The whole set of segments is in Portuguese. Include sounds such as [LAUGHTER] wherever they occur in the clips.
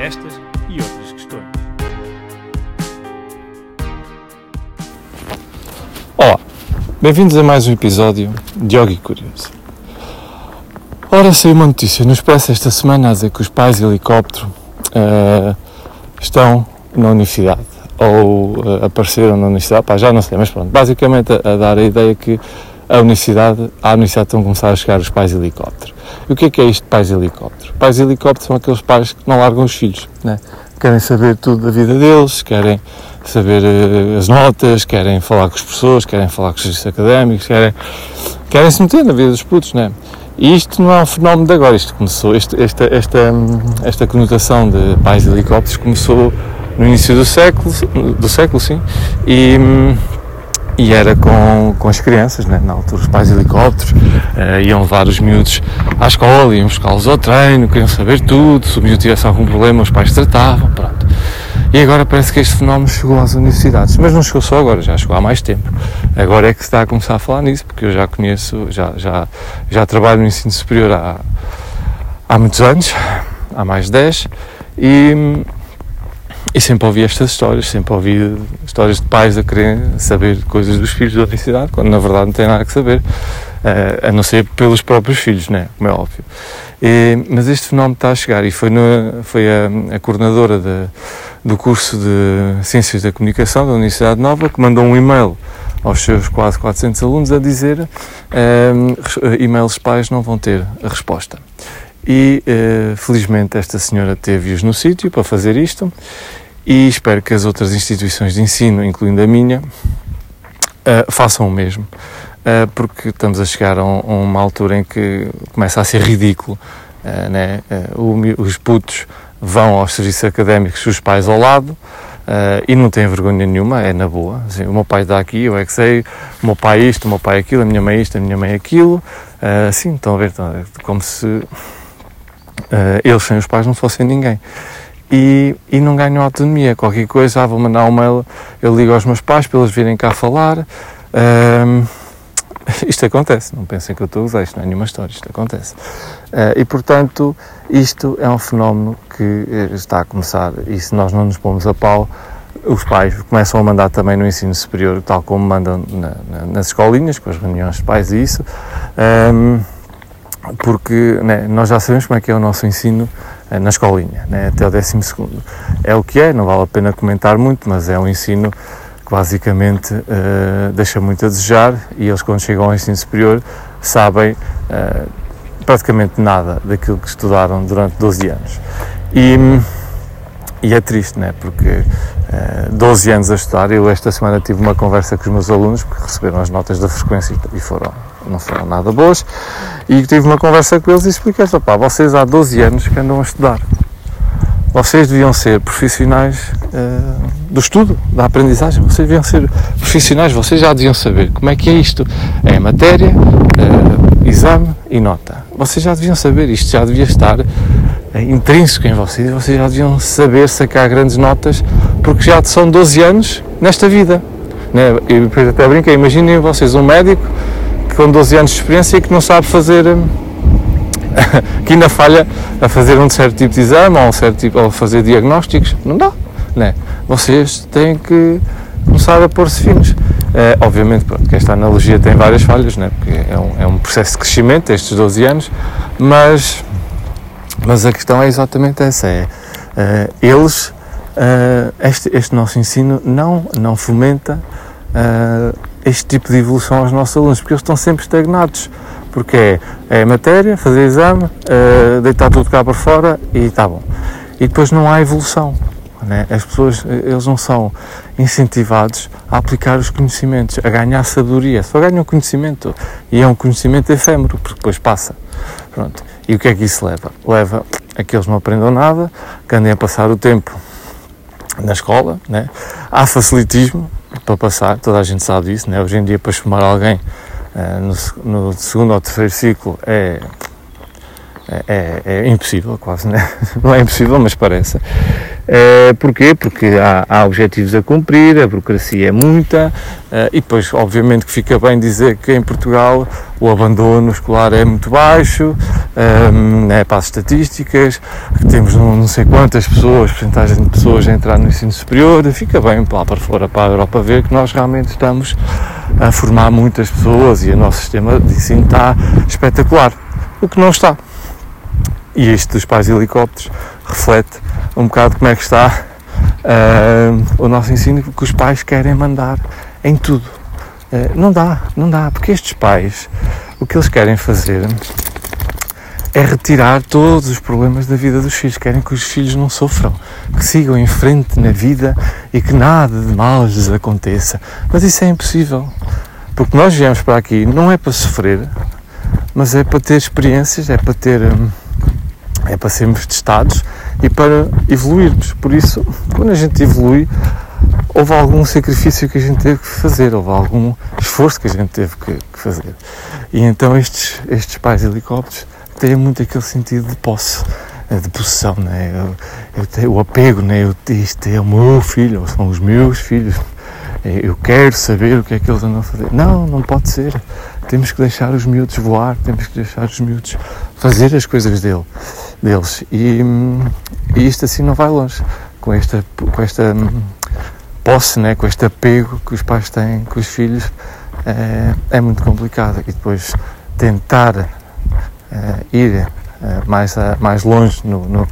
estas e outras questões. Olá, bem-vindos a mais um episódio de Yogi Curioso. Ora, saiu uma notícia no Expresso esta semana a dizer que os pais de helicóptero eh, estão na universidade ou eh, apareceram na universidade, pá, já não sei, mas pronto, basicamente a, a dar a ideia que a universidade, à universidade estão a começar a chegar os pais de helicóptero. E o que é que é isto de pais helicóptero? Pais helicóptero são aqueles pais que não largam os filhos, né? querem saber tudo da vida deles, querem saber eh, as notas, querem falar com as pessoas, querem falar com os serviços académicos, querem, querem se meter na vida dos putos, né? E isto não é um fenómeno de agora, isto começou, este, esta, esta, esta conotação de pais helicópteros começou no início do século, do século sim, e, e era com, com as crianças, né? na altura os pais helicópteros eh, iam levar os miúdos à escola, iam buscá-los ao treino, queriam saber tudo, se o miúdo tivesse algum problema os pais tratavam, pronto. E agora parece que este fenómeno chegou às universidades, mas não chegou só agora, já chegou há mais tempo. Agora é que se está a começar a falar nisso, porque eu já conheço, já, já, já trabalho no ensino superior há, há muitos anos, há mais de 10, e, e sempre ouvi estas histórias, sempre ouvi histórias de pais a quererem saber coisas dos filhos da universidade, quando na verdade não têm nada que saber, eh, a não ser pelos próprios filhos, né? como é óbvio. E, mas este fenómeno está a chegar e foi, no, foi a, a coordenadora de, do curso de Ciências da Comunicação da Universidade Nova que mandou um e-mail aos seus quase 400 alunos a dizer um, e-mails pais não vão ter a resposta. E uh, felizmente esta senhora teve-os no sítio para fazer isto e espero que as outras instituições de ensino, incluindo a minha, uh, façam o mesmo. Uh, porque estamos a chegar a, um, a, uma altura em que começa a ser ridículo. Né? O, os putos vão aos serviços académicos os pais ao lado e não têm vergonha nenhuma, é na boa. Assim, o meu pai está aqui, eu é que sei, o meu pai isto, o meu pai aquilo, a minha mãe isto, a minha mãe aquilo. Assim, estão a ver, estão a ver como se Uh, eles sem os pais não fossem ninguém. E, e não ganham autonomia. Qualquer coisa, ah, vou mandar um mail, eu ligo aos meus pais para eles virem cá falar. Uh, [LAUGHS] isto acontece, não pensem que eu estou a usar, isto não é nenhuma história, isto acontece. Uh, e portanto, isto é um fenómeno que está a começar e se nós não nos pomos a pau, os pais começam a mandar também no ensino superior, tal como mandam na, na, nas escolinhas, com as reuniões de pais e isso porque né, nós já sabemos como é que é o nosso ensino eh, na escolinha, né, até o 12 É o que é, não vale a pena comentar muito, mas é um ensino que basicamente uh, deixa muito a desejar e eles quando chegam ao ensino superior sabem uh, praticamente nada daquilo que estudaram durante 12 anos. E, e é triste, né, porque uh, 12 anos a estudar, eu esta semana tive uma conversa com os meus alunos, porque receberam as notas da frequência e foram não foram nada boas, e tive uma conversa com eles e expliquei pá, vocês há 12 anos que andam a estudar. Vocês deviam ser profissionais uh, do estudo, da aprendizagem, vocês deviam ser profissionais, vocês já deviam saber como é que é isto. É matéria, uh, exame e nota. Vocês já deviam saber, isto já devia estar uh, intrínseco em vocês, vocês já deviam saber sacar grandes notas, porque já são 12 anos nesta vida. Né? Até brinca, imaginem vocês um médico com 12 anos de experiência e que não sabe fazer, hum, [LAUGHS] que ainda falha a fazer um certo tipo de exame ou, um certo tipo, ou fazer diagnósticos. Não dá, né? Vocês têm que começar a pôr-se finos. É, obviamente, pronto, que esta analogia tem várias falhas, né? porque é um, é um processo de crescimento, estes 12 anos, mas, mas a questão é exatamente essa, é, uh, eles, uh, este, este nosso ensino não, não fomenta este tipo de evolução aos nossos alunos, porque eles estão sempre estagnados. Porque é, é matéria, fazer exame, uh, deitar tudo cá para fora e está bom. E depois não há evolução. Né? As pessoas, eles não são incentivados a aplicar os conhecimentos, a ganhar sabedoria. Só ganham conhecimento e é um conhecimento efêmero, porque depois passa. Pronto. E o que é que isso leva? Leva é que eles não aprendam nada, que andem a passar o tempo na escola, né? há facilitismo para passar, toda a gente sabe disso, né? hoje em dia para chamar alguém uh, no, no, segundo ou terceiro ciclo é, é, é, impossível quase, né? [LAUGHS] não é impossível, mas parece. Uh, porquê? Porque há, há, objetivos a cumprir, a burocracia é muita uh, e depois, obviamente, que fica bem dizer que em Portugal o abandono escolar é muito baixo, um, né, para as estatísticas, que temos não, não sei quantas pessoas, porcentagem de pessoas a entrar no ensino superior, fica bem lá para fora, para a Europa, ver que nós realmente estamos a formar muitas pessoas e o nosso sistema de ensino está espetacular, o que não está. E isto dos pais helicópteros reflete um bocado como é que está uh, o nosso ensino que os pais querem mandar em tudo. Uh, não dá, não dá, porque estes pais o que eles querem fazer é retirar todos os problemas da vida dos filhos. Querem que os filhos não sofram, que sigam em frente na vida e que nada de mal lhes aconteça. Mas isso é impossível, porque nós viemos para aqui não é para sofrer, mas é para ter experiências, é para ter. Hum, é para sermos testados e para evoluirmos. Por isso, quando a gente evolui, houve algum sacrifício que a gente teve que fazer, houve algum esforço que a gente teve que, que fazer. E então estes, estes pais helicópteros têm muito aquele sentido de posse, de possessão, né? eu, eu tenho, o apego, né? eu, isto é o meu filho, são os meus filhos, eh, eu quero saber o que é que eles andam a fazer. Não, não pode ser. Temos que deixar os miúdos voar, temos que deixar os miúdos fazer as coisas dele deles. E, e isto assim não vai longe. Com esta, com esta posse, né, com este apego que os pais têm com os filhos, é, é muito complicado. E depois tentar é, ir é, mais, a, mais longe no, no,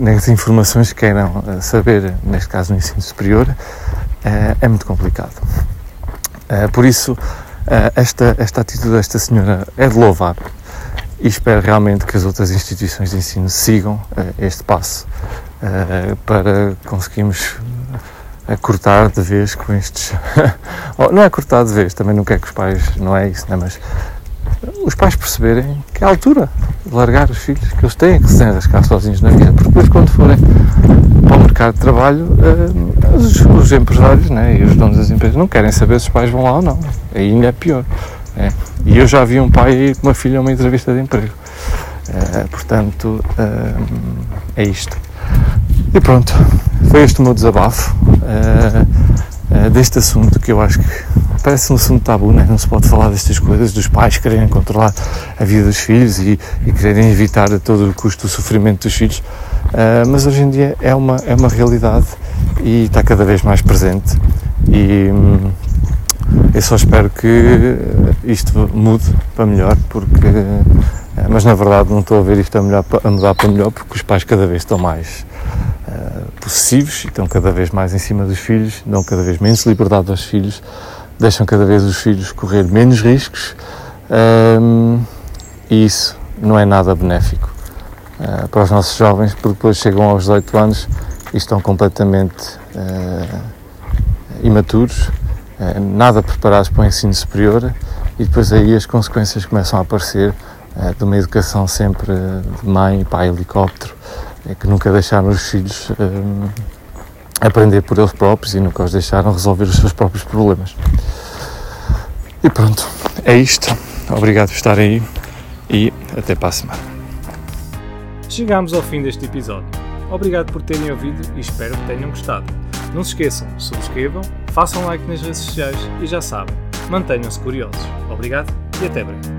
nas informações que queiram saber, neste caso no ensino superior, é muito complicado. por isso, esta, esta atitude desta senhora é de louvar e espero realmente que as outras instituições de ensino sigam uh, este passo uh, para conseguirmos uh, cortar de vez com estes. [LAUGHS] não é cortar de vez, também não quero que os pais, não é isso, né? mas os pais perceberem que é a altura de largar os filhos, que eles têm que se arriscar sozinhos na vida, porque depois, quando forem para o mercado de trabalho, os, os, empresários né, e os donos das empresas não querem saber se os pais vão lá ou não. Aí ainda é pior. É. E eu já vi um pai com uma filha uma entrevista de emprego. É, portanto, é, é isto. E pronto, foi este o meu desabafo é, deste assunto que eu acho que parece um assunto tabu, né? não se pode falar destas coisas, dos pais quererem controlar a vida dos filhos e, e quererem evitar a todo o custo o sofrimento dos filhos, mas hoje em dia é uma, é uma realidade e está cada vez mais presente. E, hum, eu só espero que isto mude para melhor, porque. Eh, mas na verdade não estou a ver isto a, melhor, a mudar para melhor, porque os pais cada vez estão mais uh, possessivos e estão cada vez mais em cima dos filhos, dão cada vez menos liberdade aos filhos, deixam cada vez os filhos correr menos riscos um, e isso não é nada benéfico uh, para os nossos jovens, porque depois chegam aos 18 anos e estão completamente uh, imaturos eh, nada preparados para o ensino superior e depois aí as consequências começam a aparecer eh, de uma educação sempre de mãe, pai, helicóptero, eh, que nunca deixaram os filhos aprender por eles próprios e nunca os deixaram resolver os seus próprios problemas. E pronto, é isto. Obrigado por estarem aí e até para a semana. Chegamos ao fim deste episódio. Obrigado por terem ouvido e espero que tenham gostado. Não se esqueçam, subscrevam, façam like nas redes sociais e já sabem, mantenham-se curiosos. Obrigado e até breve.